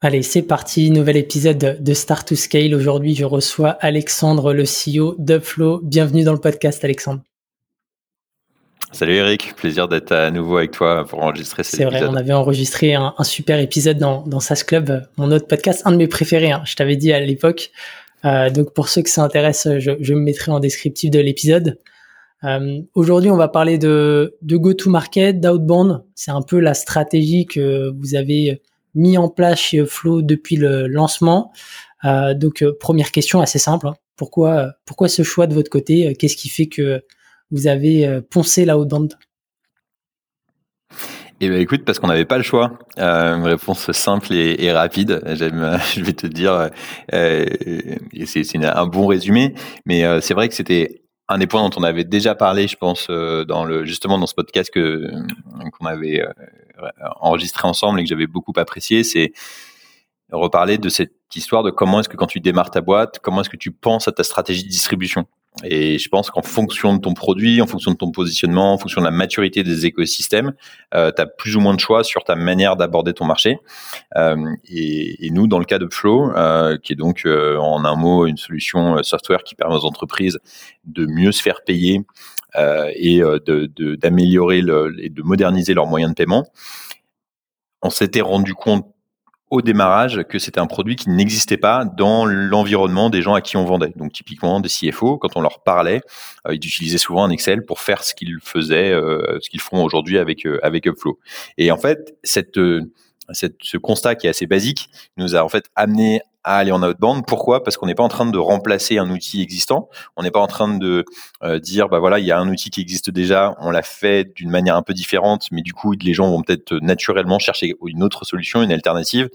Allez, c'est parti, nouvel épisode de Start to Scale. Aujourd'hui, je reçois Alexandre, le CEO d'Upflow. Bienvenue dans le podcast, Alexandre. Salut Eric, plaisir d'être à nouveau avec toi pour enregistrer cet épisode. C'est vrai, on avait enregistré un, super épisode dans, dans SAS Club, mon autre podcast, un de mes préférés, hein, je t'avais dit à l'époque. Euh, donc pour ceux que ça intéresse, je, je me mettrai en descriptif de l'épisode. Euh, Aujourd'hui, on va parler de, de go-to-market, d'outbound. C'est un peu la stratégie que vous avez mis en place chez Flow depuis le lancement. Euh, donc euh, première question assez simple, hein. pourquoi pourquoi ce choix de votre côté? Qu'est-ce qui fait que vous avez euh, poncé la haute bande? Eh ben écoute, parce qu'on n'avait pas le choix. Euh, une réponse simple et, rapide. J'aime, je vais te dire, euh, c'est un bon résumé, mais c'est vrai que c'était un des points dont on avait déjà parlé, je pense, dans le justement dans ce podcast que qu'on avait enregistré ensemble et que j'avais beaucoup apprécié, c'est reparler de cette histoire de comment est-ce que quand tu démarres ta boîte, comment est-ce que tu penses à ta stratégie de distribution. Et je pense qu'en fonction de ton produit, en fonction de ton positionnement, en fonction de la maturité des écosystèmes, euh, tu as plus ou moins de choix sur ta manière d'aborder ton marché. Euh, et, nous, dans le cas de Flow, euh, qui est donc euh, en un mot une solution software qui permet aux entreprises de mieux se faire payer et d'améliorer de, et de moderniser leurs moyens de paiement, on s'était rendu compte au démarrage que c'était un produit qui n'existait pas dans l'environnement des gens à qui on vendait. Donc typiquement des CFO, quand on leur parlait, euh, ils utilisaient souvent un Excel pour faire ce qu'ils faisaient, euh, ce qu'ils font aujourd'hui avec euh, avec Upflow. Et en fait, cette, cette, ce constat qui est assez basique nous a en fait amené à aller en outbound. Pourquoi? Parce qu'on n'est pas en train de remplacer un outil existant. On n'est pas en train de euh, dire, bah voilà, il y a un outil qui existe déjà, on l'a fait d'une manière un peu différente, mais du coup, les gens vont peut-être naturellement chercher une autre solution, une alternative.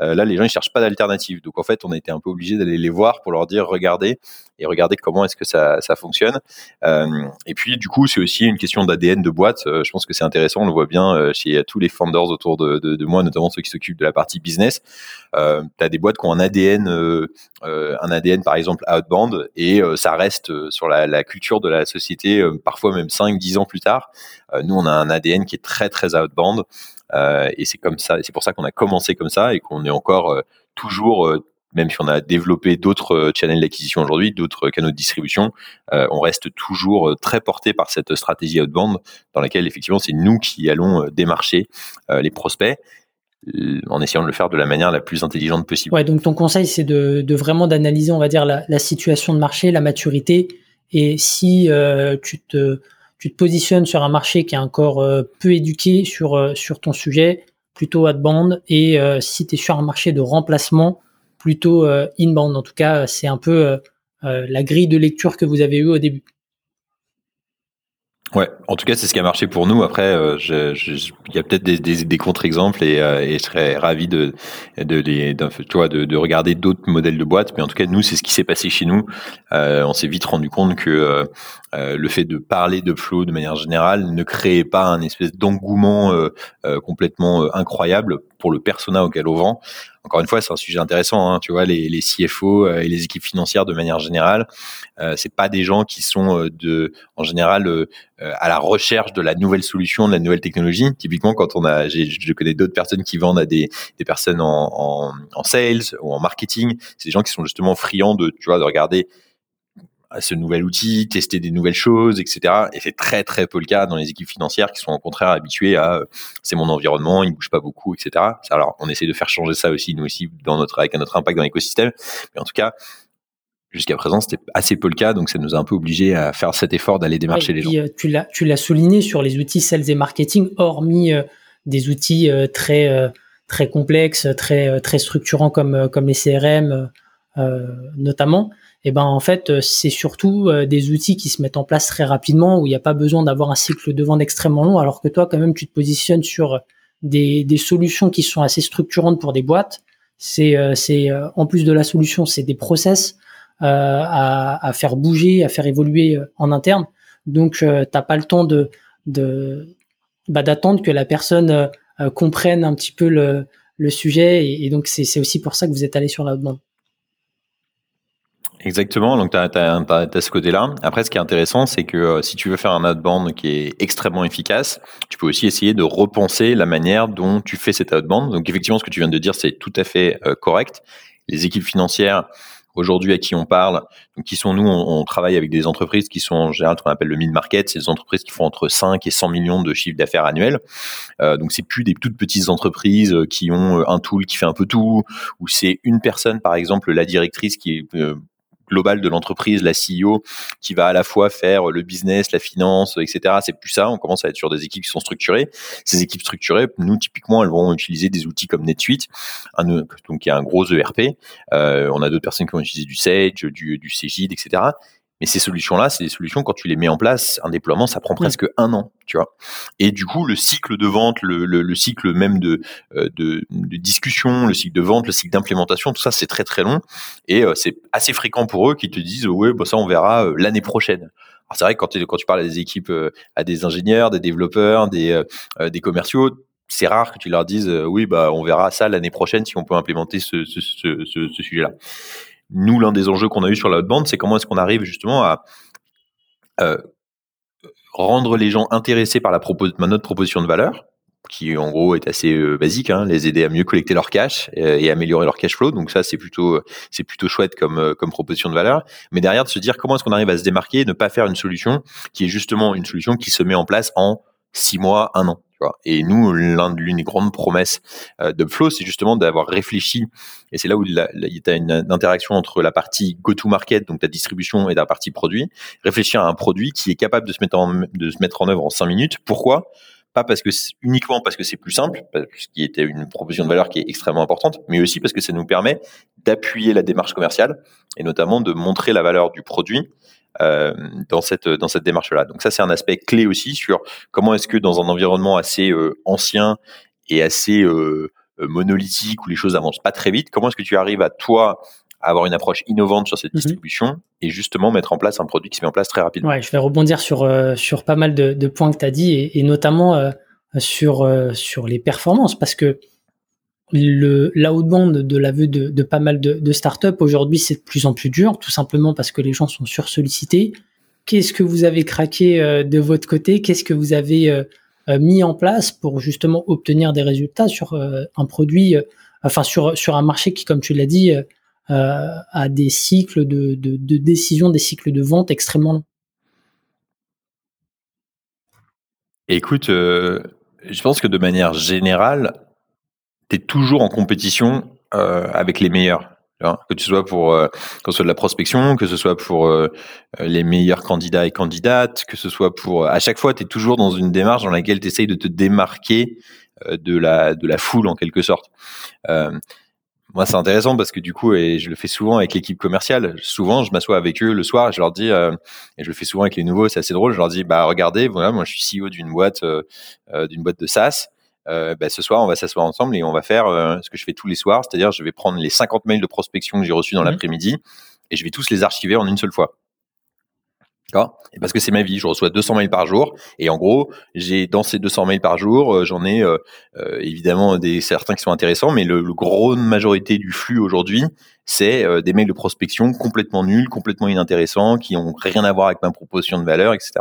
Euh, là, les gens, ils cherchent pas d'alternative. Donc, en fait, on a été un peu obligé d'aller les voir pour leur dire, regardez, et regardez comment est-ce que ça, fonctionne. Euh, et puis, du coup, c'est aussi une question d'ADN de boîte. Je pense que c'est intéressant. On le voit bien chez tous les founders autour de, de, moi, notamment ceux qui s'occupent de la partie business. Tu as des boîtes qui ont un ADN, un ADN par exemple outbound, et ça reste sur la, culture de la société, parfois même 5-10 ans plus tard. nous, on a un ADN qui est très très outbound. et c'est comme ça, c'est pour ça qu'on a commencé comme ça et qu'on est encore toujours même si on a développé d'autres euh, channels d'acquisition aujourd'hui, d'autres canaux de distribution, euh, on reste toujours euh, très porté par cette stratégie outbound dans laquelle effectivement c'est nous qui allons démarcher les prospects en essayant de le faire de la manière la plus intelligente possible. Ouais, donc ton conseil c'est de, vraiment d'analyser, on va dire, la, situation de marché, la maturité, et si tu te tu te positionnes sur un marché qui est encore peu éduqué sur ton sujet, plutôt outbound, et si tu es sur un marché de remplacement, plutôt euh, inbound. En tout cas, c'est un peu euh, euh, la grille de lecture que vous avez eue au début. Ouais, en tout cas, c'est ce qui a marché pour nous. Après, il y a peut-être des, des, des contre-exemples et, et, je serais ravi de, de, de, de, de regarder d'autres modèles de boîtes. Mais en tout cas, nous, c'est ce qui s'est passé chez nous. on s'est vite rendu compte que le fait de parler de flow de manière générale ne créait pas un espèce d'engouement complètement incroyable pour le persona auquel on vend encore une fois, c'est un sujet intéressant. Hein, tu vois, les, CFO euh, et les équipes financières de manière générale, euh, c'est pas des gens qui sont euh, en général, euh, à la recherche de la nouvelle solution, de la nouvelle technologie. Typiquement, quand on a, je connais d'autres personnes qui vendent à des, personnes en, en, en sales ou en marketing. C'est des gens qui sont justement friands de, tu vois, de regarder à ce nouvel outil, tester des nouvelles choses, etc. Et c'est très très peu le cas dans les équipes financières qui sont au contraire habituées à euh, c'est mon environnement, il bouge pas beaucoup, etc. Alors on essaie de faire changer ça aussi nous aussi dans notre avec notre impact dans l'écosystème, mais en tout cas jusqu'à présent c'était assez peu le cas, donc ça nous a un peu obligé à faire cet effort d'aller démarcher les gens. Euh, tu l'as tu l'as souligné sur les outils sales et marketing, hormis euh, des outils très très complexes, très très structurants comme comme les CRM notamment et eh ben en fait euh, c'est surtout euh, des outils qui se mettent en place très rapidement où il n'y a pas besoin d'avoir un cycle de vente extrêmement long alors que toi quand même tu te positionnes sur des, des solutions qui sont assez structurantes pour des boîtes. C'est, c'est en plus de la solution, c'est des process à, à, faire bouger, à faire évoluer en interne. Donc, t'as pas le temps de, de bah, d'attendre que la personne comprenne un petit peu le, le sujet. Et, donc, c'est aussi pour ça que vous êtes allé sur la demande. Exactement, donc tu as, as, ce côté-là. Après, ce qui est intéressant, c'est que euh, si tu veux faire un outbound qui est extrêmement efficace, tu peux aussi essayer de repenser la manière dont tu fais cet outbound. Donc effectivement, ce que tu viens de dire, c'est tout à fait euh, correct. Les équipes financières, aujourd'hui à qui on parle, donc qui sont nous, on, travaille avec des entreprises qui sont en général ce qu'on appelle le mid-market, c'est des entreprises qui font entre 5 et 100 millions de chiffres d'affaires annuels. Euh, donc c'est plus des toutes petites entreprises euh, qui ont un tool qui fait un peu tout, ou c'est une personne par exemple la directrice qui est euh, global de l'entreprise, la CEO, qui va à la fois faire le business, la finance, etc. C'est plus ça. On commence à être sur des équipes qui sont structurées. Ces équipes structurées, nous typiquement, elles vont utiliser des outils comme NetSuite, un, donc y a un gros ERP. Euh, on a d'autres personnes qui vont utiliser du Sage, du, du etc. Mais ces solutions-là, c'est des solutions quand tu les mets en place, un déploiement, ça prend presque un an, tu vois. Et du coup, le cycle de vente, le, le, le cycle même de, euh, de, de, discussion, le cycle de vente, le cycle d'implémentation, tout ça, c'est très très long. Et euh, c'est assez fréquent pour eux qui te disent, ouais, bah, ça, on verra euh, l'année prochaine. Alors c'est vrai que quand, quand tu parles à des équipes, à des ingénieurs, des développeurs, des, des commerciaux, c'est rare que tu leur dises, oui, bah, on verra ça l'année prochaine si on peut implémenter ce, ce, ce, ce sujet-là nous, l'un des enjeux qu'on a eu sur la haute bande, c'est comment est-ce qu'on arrive justement à euh, rendre les gens intéressés par la notre proposition de valeur, qui en gros est assez euh, basique, hein, les aider à mieux collecter leur cash euh, et améliorer leur cash flow. Donc ça, c'est plutôt c'est plutôt chouette comme comme proposition de valeur. Mais derrière, de se dire comment est-ce qu'on arrive à se démarquer, ne pas faire une solution qui est justement une solution qui se met en place en six mois, un an. Et nous, l'une des grandes promesses euh, d'Upflow, c'est justement d'avoir réfléchi, et c'est là où il y a une, interaction entre la partie go-to-market, donc ta distribution, et la partie produit, réfléchir à un produit qui est capable de se mettre en, de se mettre en œuvre en cinq minutes. Pourquoi? Pas parce que uniquement parce que c'est plus simple, ce qui était une proposition de valeur qui est extrêmement importante, mais aussi parce que ça nous permet d'appuyer la démarche commerciale et notamment de montrer la valeur du produit dans cette dans cette démarche-là. Donc ça, c'est un aspect clé aussi sur comment est-ce que dans un environnement assez euh, ancien et assez euh, monolithique où les choses avancent pas très vite, comment est-ce que tu arrives à toi avoir une approche innovante sur cette mhm. distribution et justement mettre en place un produit qui se met en place très rapidement? Ouais, je vais rebondir sur sur pas mal de, de points que tu as dit et, et notamment sur sur les performances parce que le l'outbound de l'aveu de, de pas mal de, de startups aujourd'hui c'est de plus en plus dur tout simplement parce que les gens sont sursollicités. Qu'est-ce que vous avez craqué euh, de votre côté? Qu'est-ce que vous avez euh, euh, mis en place pour justement obtenir des résultats sur un produit enfin sur sur un marché qui comme tu l'as dit a des cycles de, de, de décision des cycles de vente extrêmement longs? Écoute je pense que de manière générale tu es toujours en compétition euh, avec les meilleurs. que ce soit pour euh, que ce soit de la prospection, que ce soit pour euh, les meilleurs candidats et candidates, que ce soit pour à chaque fois tu es toujours dans une démarche dans laquelle tu essayes de te démarquer de la de la foule en quelque sorte. moi, c'est intéressant parce que du coup, et je le fais souvent avec l'équipe commerciale. Souvent, je m'assois avec eux le soir et je leur dis, et je le fais souvent avec les nouveaux, c'est assez drôle. Je leur dis, bah regardez, voilà, moi je suis CEO d'une boîte, d'une boîte de SaaS. Euh, bah, ce soir, on va s'asseoir ensemble et on va faire euh, ce que je fais tous les soirs, c'est-à-dire je vais prendre les 50 mails de prospection que j'ai reçus dans mmh l'après-midi et je vais tous les archiver en une seule fois. Parce que c'est ma vie, je reçois 200 mails par jour et en gros, j'ai dans ces 200 mails par jour, euh, j'en ai évidemment des certains qui sont intéressants, mais le, le gros majorité du flux aujourd'hui, c'est des mails de prospection complètement nuls, complètement inintéressants, qui ont rien à voir avec ma proposition de valeur, etc.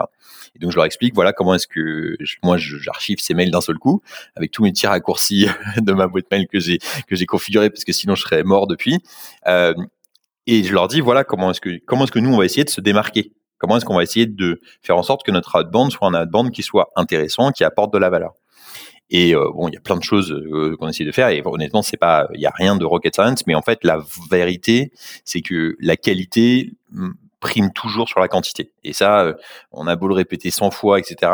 Et donc je leur explique voilà comment est-ce que moi j'archive ces mails d'un seul coup avec tous mes tirs raccourcis de ma boîte mail que j'ai que j'ai configuré parce que sinon je serais mort depuis. Euh, et je leur dis voilà comment est-ce que comment est-ce que nous on va essayer de se démarquer. Comment est-ce qu'on va essayer de faire en sorte que notre outbound soit un outbound qui soit intéressant, qui apporte de la valeur? Et euh, bon, il y a plein de choses euh, qu'on essaie de faire. Et honnêtement, c'est pas, il y a rien de rocket science, mais en fait, la vérité, c'est que la qualité prime toujours sur la quantité. Et ça, euh, on a beau le répéter 100 fois, etc.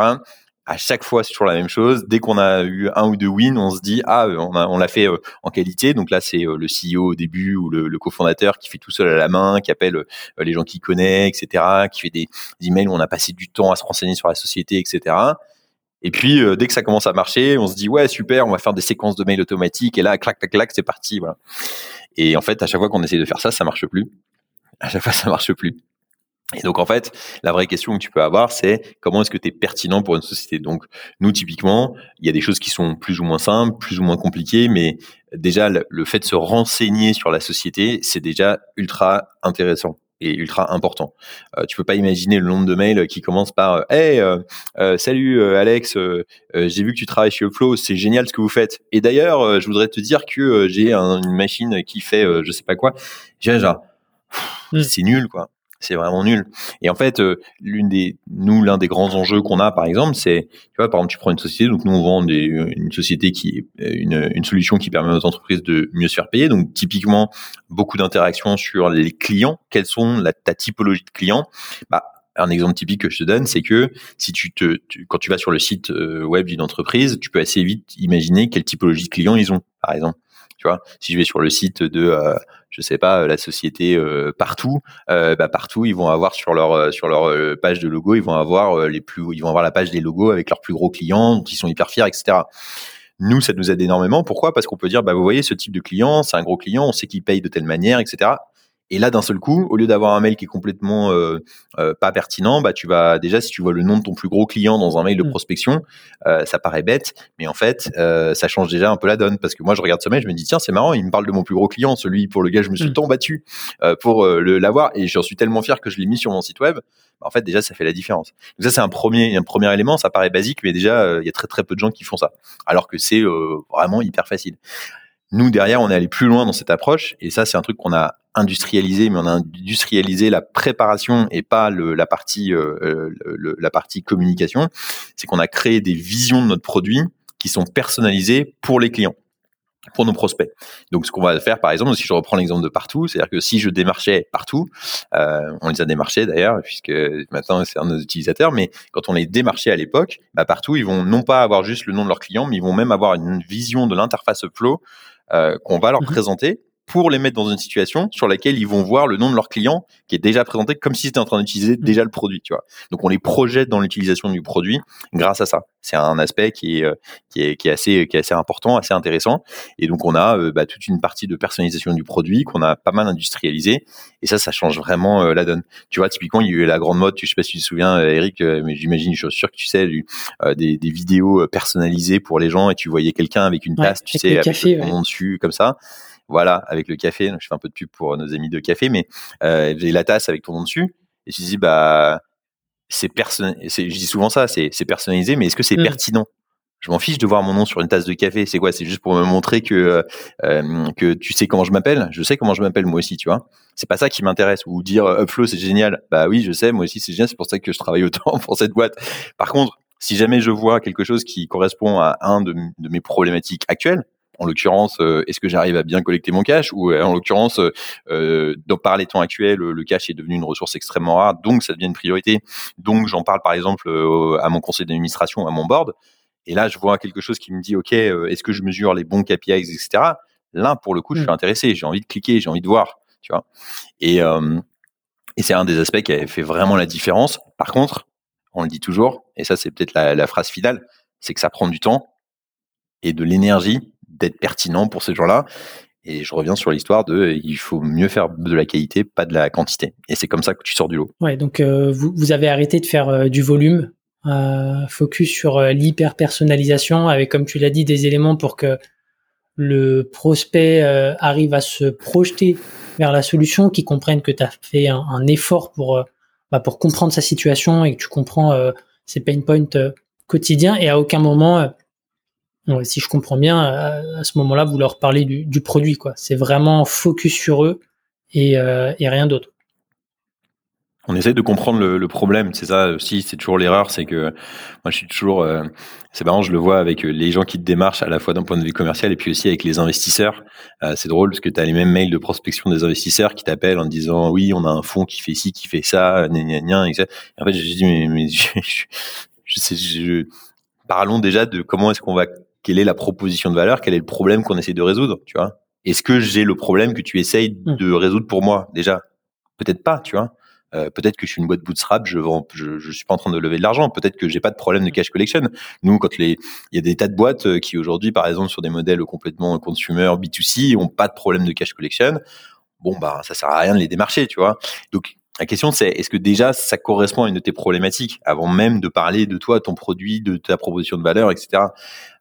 À chaque fois, c'est toujours la même chose. Dès qu'on a eu un ou deux wins, on se dit ah, euh, on, on l'a fait euh, en qualité. Donc là, c'est le CEO au début ou le, le cofondateur qui fait tout seul à la main, qui appelle les gens qu'il connaît, etc. Qui fait des, emails où on a passé du temps à se renseigner sur la société, etc. Et puis dès que ça commence à marcher, on se dit ouais super, on va faire des séquences de mails automatiques et là clac clac clac c'est parti voilà. Et en fait à chaque fois qu'on essaie de faire ça, ça marche plus. À chaque fois ça marche plus. Et donc en fait, la vraie question que tu peux avoir, c'est comment est-ce que tu es pertinent pour une société? Donc nous typiquement, il y a des choses qui sont plus ou moins simples, plus ou moins compliquées, mais déjà le, fait de se renseigner sur la société, c'est déjà ultra intéressant et ultra important. Euh, tu peux pas imaginer le nombre de mails qui commencent par Hey, euh, euh, salut Alex, j'ai vu que tu travailles chez Upflow, c'est génial ce que vous faites. Et d'ailleurs, je voudrais te dire que j'ai une machine qui fait je sais pas quoi. J'ai genre, mmh. c'est nul quoi c'est vraiment nul. Et en fait, euh, nous, l'un des grands enjeux qu'on a, par exemple, c'est, tu vois, par exemple, tu prends une société, donc nous, on vend des, une société qui est une, une solution qui permet aux entreprises de mieux se faire payer. Donc, typiquement, beaucoup d'interactions sur les clients. Quelles sont la, ta typologie de clients? Bah, un exemple typique que je te donne, c'est que si tu te, quand tu vas sur le site euh, web d'une entreprise, tu peux assez vite imaginer quelle typologie de clients ils ont, par exemple. Si je vais sur le site de, euh, je sais pas, la société euh, partout, euh, bah partout ils vont avoir sur leur euh, sur leur page de logo, ils vont avoir les plus, ils vont avoir la page des logos avec leurs plus gros clients, qui sont hyper fiers, etc. Nous, ça nous aide énormément. Pourquoi? Parce qu'on peut dire, bah vous voyez, ce type de client, c'est un gros client, on sait qu'il paye de telle manière, etc. Et là, d'un seul coup, au lieu d'avoir un mail qui est complètement euh, euh, pas pertinent, bah tu vas déjà si tu vois le nom de ton plus gros client dans un mail de mmh. prospection, euh, ça paraît bête, mais en fait, ça change déjà un peu la donne parce que moi, je regarde ce mail, je me dis tiens, c'est marrant, il me parle de mon plus gros client, celui pour lequel je me suis mmh. tant battu pour le l'avoir, et j'en suis tellement fier que je l'ai mis sur mon site web. Bah, en fait, déjà, ça fait la différence. Donc ça, c'est un premier un premier élément. Ça paraît basique, mais déjà, il y a très très peu de gens qui font ça, alors que c'est vraiment hyper facile. Nous, derrière, on est allé plus loin dans cette approche, et ça, c'est un truc qu'on a industrialisé, mais on a industrialisé la préparation et pas le, la partie euh, euh, la partie communication. C'est qu'on a créé des visions de notre produit qui sont personnalisées pour les clients pour nos prospects. Donc, ce qu'on va faire, par exemple, si je reprends l'exemple de partout, c'est-à-dire que si je démarchais partout, euh, on les a démarchés d'ailleurs, puisque maintenant c'est un de nos utilisateurs, mais quand on les démarchait à l'époque, bah, partout, ils vont non pas avoir juste le nom de leur client, mais ils vont même avoir une vision de l'interface Flow euh, qu'on va leur mmh présenter pour les mettre dans une situation sur laquelle ils vont voir le nom de leur client qui est déjà présenté comme si c'était en train d'utiliser mmh. déjà le produit, tu vois. Donc on les projette dans l'utilisation du produit grâce à ça. C'est un aspect qui est, euh, qui est, qui est assez qui est assez important, assez intéressant. Et donc on a euh, bah, toute une partie de personnalisation du produit qu'on a pas mal industrialisé. Et ça, ça change vraiment euh, la donne. Tu vois, typiquement, il y a eu la grande mode. Je sais pas si tu te souviens, Eric, mais j'imagine, je suis sûr que tu sais, des, des, vidéos personnalisées pour les gens et tu voyais quelqu'un avec une tasse, tu sais, avec le nom dessus, comme ça voilà, avec le café. je fais un peu de pub pour nos amis de café, mais euh, j'ai la tasse avec ton nom dessus. Et je dis, bah, c'est personnalisé. Je dis souvent ça, c'est personnalisé, mais est-ce que c'est mmh. pertinent? Je m'en fiche de voir mon nom sur une tasse de café. C'est quoi? C'est juste pour me montrer que euh, que tu sais comment je m'appelle? Je sais comment je m'appelle moi aussi, tu vois? C'est pas ça qui m'intéresse. Ou dire euh, Upflow c'est génial. Bah oui, je sais. Moi aussi c'est génial. C'est pour ça que je travaille autant pour cette boîte. Par contre, si jamais je vois quelque chose qui correspond à un de mes problématiques actuelles, en l'occurrence, euh, est-ce que j'arrive à bien collecter mon cash ou euh, en l'occurrence, euh, par les temps actuels, le cash est devenu une ressource extrêmement rare, donc ça devient une priorité. Donc j'en parle par exemple à mon conseil d'administration, à mon board, et là je vois quelque chose qui me dit ok, est-ce que je mesure les bons KPIs, etc. Là pour le coup, je suis mmh. intéressé, j'ai envie de cliquer, j'ai envie de voir, tu vois. Et et c'est un des aspects qui a fait vraiment la différence. Par contre, on le dit toujours, et ça c'est peut-être la, la phrase finale, c'est que ça prend du temps et de l'énergie d'être pertinent pour ces gens-là. Et je reviens sur l'histoire de il faut mieux faire de la qualité, pas de la quantité. Et c'est comme ça que tu sors du lot. Ouais, donc euh, vous, vous, avez arrêté de faire euh, du volume, euh, focus sur l'hyper personnalisation, avec comme tu l'as dit des éléments pour que le prospect arrive à se projeter vers la solution, qu'il comprenne que tu as fait un, un effort pour bah, pour comprendre sa situation et que tu comprends ses pain points quotidiens et à aucun moment si je comprends bien, à, ce moment-là, vous leur parlez du, produit, quoi. C'est vraiment focus sur eux et, euh, rien d'autre. On essaie de comprendre le, problème, c'est ça aussi, c'est toujours l'erreur, c'est que moi je suis toujours, euh, c'est marrant, je le vois avec les gens qui te démarchent à la fois d'un point de vue commercial et puis aussi avec les investisseurs. Euh, c'est drôle parce que tu as les mêmes mails de prospection des investisseurs qui t'appellent en disant oui, on a un fonds qui fait ci, qui fait ça, gna gna gna, et en fait, j'ai dit mais, mais je, je, je, parlons déjà de comment est-ce qu'on va quelle est la proposition de valeur, quel est le problème qu'on essaie de résoudre, tu vois. Est-ce que j'ai le problème que tu essayes mmh. de résoudre pour moi? Déjà Peut-être pas, tu vois. Euh, peut-être que je suis une boîte bootstrap, je vends, je, je suis pas en train de lever de l'argent. Peut-être que j'ai pas de problème de cash collection. Nous, quand les, il y a des tas de boîtes euh, qui aujourd'hui, par exemple, sur des modèles complètement consumer B2C, ont pas de problème de cash collection. Bon, bah, ça sert à rien de les démarcher, tu vois. Donc, la question, c'est est-ce que déjà ça correspond à une de tes problématiques avant même de parler de toi, ton produit, de ta proposition de valeur, etc.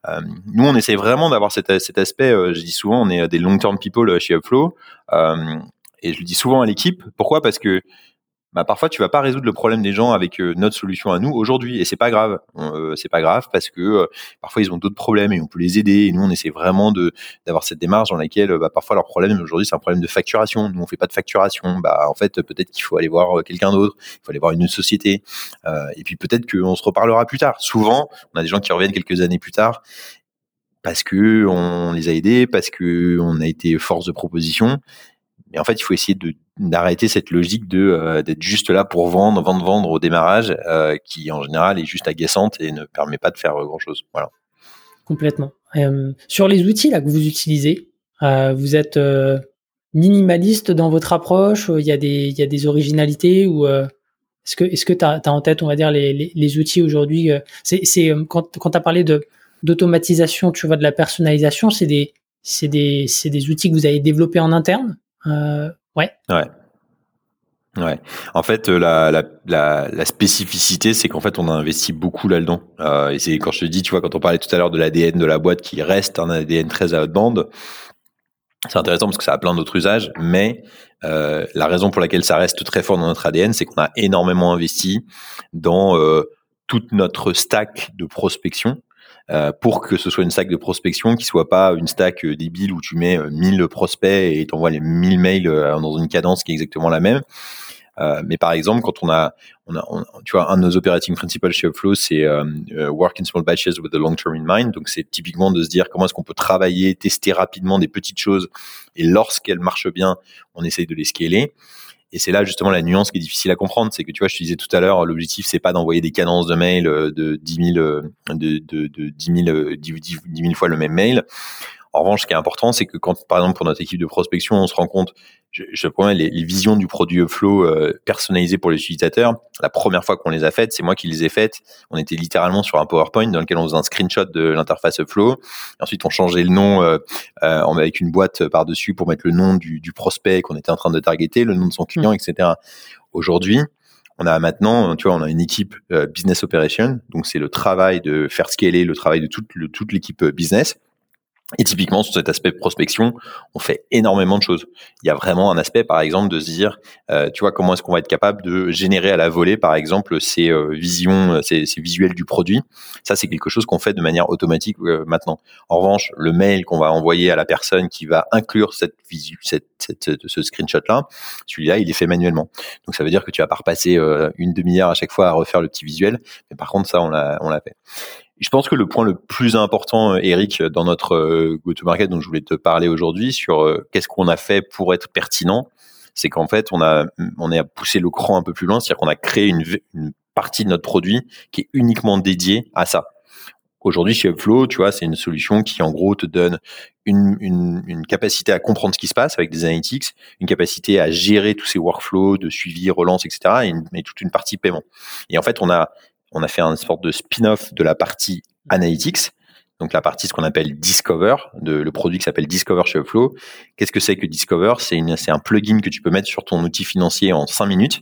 Euh, nous, on essaie vraiment d'avoir cet, aspect. Euh, je dis souvent, on est des long-term people chez Upflow, euh, et je le dis souvent à l'équipe. Pourquoi? Parce que bah, parfois tu vas pas résoudre le problème des gens avec euh, notre solution à nous aujourd'hui et c'est pas grave. Euh, c'est pas grave parce que euh, parfois ils ont d'autres problèmes et on peut les aider et nous on essaie vraiment de d'avoir cette démarche dans laquelle bah, parfois leur problème aujourd'hui c'est un problème de facturation. Nous on fait pas de facturation. Bah en fait peut-être qu'il faut aller voir quelqu'un d'autre. Il faut aller voir une société. Et puis peut-être qu'on se reparlera plus tard. Souvent on a des gens qui reviennent quelques années plus tard parce que on les a aidés parce que on a été force de proposition. Mais en fait, il faut essayer de d'arrêter cette logique de euh, d'être juste là pour vendre, vendre, vendre au démarrage, euh, qui en général est juste agaçante et ne permet pas de faire grand chose. Voilà. Complètement. Euh, sur les outils là que vous utilisez, vous êtes minimaliste dans votre approche? Il y a des il y a des originalités ou est-ce que est-ce que tu as, en tête, on va dire les, les, outils aujourd'hui C'est c'est quand quand tu as parlé de d'automatisation, tu vois, de la personnalisation, c'est des c'est des c'est des outils que vous avez développés en interne euh, ouais. Ouais. En fait, euh, la, spécificité, c'est qu'en fait, on a investi beaucoup là-dedans. Euh, et c'est quand je te dis, tu vois, quand on parlait tout à l'heure de l'ADN de la boîte qui reste un ADN très à haute bande, c'est intéressant parce que ça a plein d'autres usages, mais euh, la raison pour laquelle ça reste très fort dans notre ADN, c'est qu'on a énormément investi dans toute notre stack de prospection. Euh, pour que ce soit une stack de prospection qui soit pas une stack euh, débile où tu mets 1000 euh, prospects et t'envoies les 1000 mails dans une cadence qui est exactement la même. mais par exemple, quand on a, on a tu vois, un de nos operating principles chez Upflow, c'est work in small batches with the long term in mind. Donc, c'est typiquement de se dire comment est-ce qu'on peut travailler, tester rapidement des petites choses, et lorsqu'elles marchent bien, on essaye de les scaler. Et c'est là justement la nuance qui est difficile à comprendre, c'est que tu vois, je te disais tout à l'heure, l'objectif c'est pas d'envoyer des cadences de mail euh, de 10 000, euh, de, de, de 10 000, 10 000 fois le même mail. En revanche, ce qui est important, c'est que quand, par exemple, pour notre équipe de prospection, on se rend compte, je, je promets, les, les, visions du produit flow euh, personnalisées pour les utilisateurs, la première fois qu'on les a faites, c'est moi qui les ai faites. On était littéralement sur un PowerPoint dans lequel on faisait un screenshot de l'interface flow. Ensuite, on changeait le nom euh, euh, avec une boîte par-dessus pour mettre le nom du, du prospect qu'on était en train de targeter, le nom de son client, mmh. etc. Aujourd'hui, on a maintenant, tu vois, on a une équipe euh, business operation, donc c'est le travail de faire scaler le travail de toute, toute l'équipe business et typiquement, sur cet aspect prospection, on fait énormément de choses. Il y a vraiment un aspect, par exemple, de se dire, euh, tu vois, comment est-ce qu'on va être capable de générer à la volée, par exemple, ces euh, visions, euh, ces, visuels du produit. Ça, c'est quelque chose qu'on fait de manière automatique euh, maintenant. En revanche, le mail qu'on va envoyer à la personne qui va inclure cette visu, cette, cette, ce screenshot-là, celui-là, il est fait manuellement. Donc, ça veut dire que tu vas pas repasser une demi-heure à chaque fois à refaire le petit visuel. Mais par contre, ça, on l'a fait. Je pense que le point le plus important, euh, Eric, dans notre euh, go-to-market dont je voulais te parler aujourd'hui, sur euh, qu'est-ce qu'on a fait pour être pertinent, c'est qu'en fait, on a, on a poussé le cran un peu plus loin, c'est-à-dire qu'on a créé une, partie de notre produit qui est uniquement dédiée à ça. Aujourd'hui, chez Upflow, tu vois, c'est une solution qui, en gros, te donne une, une, une, capacité à comprendre ce qui se passe avec des analytics, une capacité à gérer tous ces workflows de suivi, relance, etc., et, et toute une partie paiement. Et en fait, on a on a fait un sorte de spin-off de la partie analytics, donc la partie ce qu'on appelle Discover, de, le produit qui s'appelle Discover chez Flow. Qu'est-ce que c'est que Discover? C'est un plugin que tu peux mettre sur ton outil financier en 5 minutes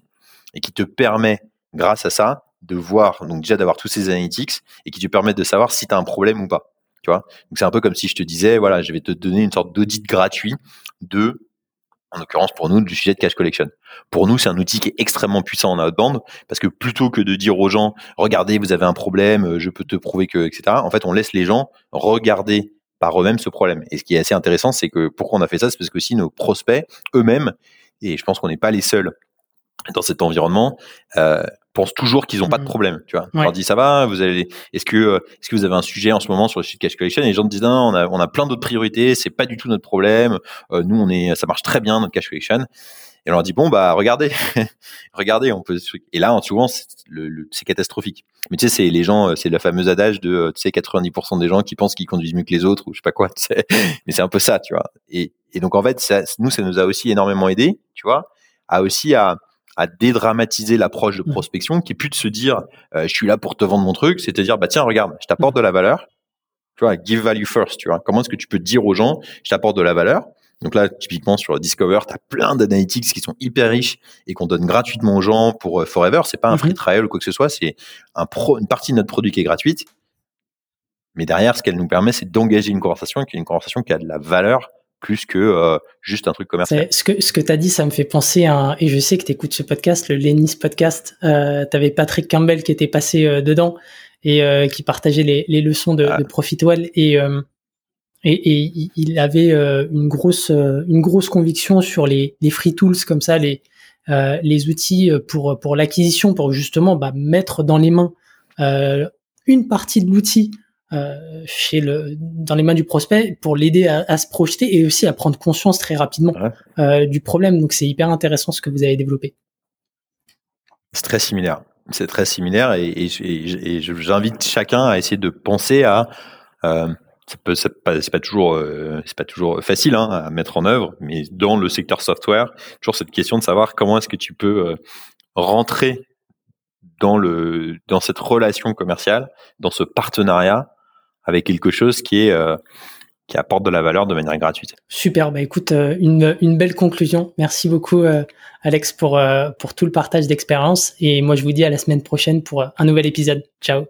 et qui te permet, grâce à ça, de voir, donc déjà d'avoir tous ces analytics et qui te permet de savoir si tu as un problème ou pas. Tu vois? C'est un peu comme si je te disais, voilà, je vais te donner une sorte d'audit gratuit de en l'occurrence pour nous du sujet de cash collection. Pour nous, c'est un outil qui est extrêmement puissant en outbound parce que plutôt que de dire aux gens regardez, vous avez un problème, je peux te prouver que etc. En fait, on laisse les gens regarder par eux-mêmes ce problème. Et ce qui est assez intéressant, c'est que pourquoi on a fait ça, c'est parce que si nos prospects eux-mêmes, et je pense qu'on n'est pas les seuls dans cet environnement, euh, pensent toujours qu'ils n'ont pas de mmh. problème. Tu vois, on leur dit ça va, vous avez, est-ce que euh, est-ce que vous avez un sujet en ce moment sur le site cash collection? Et les gens te disent non, on a on a plein d'autres priorités, c'est pas du tout notre problème. Euh, nous on est, ça marche très bien notre cash collection. Et on leur dit bon bah regardez, regardez, on peut. Et là souvent c'est, le, c'est catastrophique. Mais tu sais c'est les gens, c'est la fameuse adage de tu sais 90% des gens qui pensent qu'ils conduisent mieux que les autres ou je sais pas quoi. Tu sais. Mais c'est un peu ça, tu vois. Et, et donc en fait ça, nous ça nous a aussi énormément aidé, tu vois, à aussi à à dédramatiser l'approche de mmh. prospection, qui est plus de se dire euh, je suis là pour te vendre mon truc, c'est à dire bah tiens regarde, je t'apporte mmh. de la valeur, tu vois, give value first, tu vois. Comment est-ce que tu peux dire aux gens je t'apporte de la valeur? Donc là, typiquement sur Discover, tu as plein d'analytics qui sont hyper riches et qu'on donne gratuitement aux gens pour euh, Forever. C'est pas un free trial ou quoi que ce soit, c'est un pro, une partie de notre produit qui est gratuite. Mais derrière, ce qu'elle nous permet, c'est d'engager une conversation qui est une conversation qui a de la valeur plus que euh, juste un truc commercial. Ce que, ce que tu as dit, ça me fait penser à, et je sais que tu écoutes ce podcast, le Lenis podcast, euh, tu avais Patrick Campbell qui était passé euh, dedans et euh, qui partageait les, les leçons de, ah. de Profitwell et, et, et, il avait une grosse une grosse conviction sur les, les free tools comme ça, les les outils pour pour l'acquisition, pour justement bah, mettre dans les mains une partie de l'outil euh, chez le, dans les mains du prospect pour l'aider à, à, se projeter et aussi à prendre conscience très rapidement euh, du problème. Donc c'est hyper intéressant ce que vous avez développé. C'est très similaire. C'est très similaire et, et, et j'invite chacun à essayer de penser à euh, c'est pas, pas, toujours euh, c'est pas toujours facile hein, à mettre en œuvre, mais dans le secteur software, toujours cette question de savoir comment est-ce que tu peux euh, rentrer dans le dans cette relation commerciale, dans ce partenariat avec quelque chose qui est euh, qui apporte de la valeur de manière gratuite. Super, bah écoute, euh, une, une belle conclusion. Merci beaucoup euh, Alex pour, pour tout le partage d'expérience et moi je vous dis à la semaine prochaine pour un nouvel épisode. Ciao.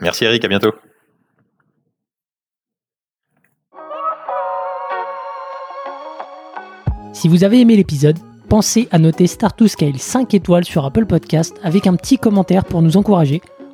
Merci Eric, à bientôt. Si vous avez aimé l'épisode, pensez à noter Start to Scale 5 étoiles sur Apple Podcast avec un petit commentaire pour nous encourager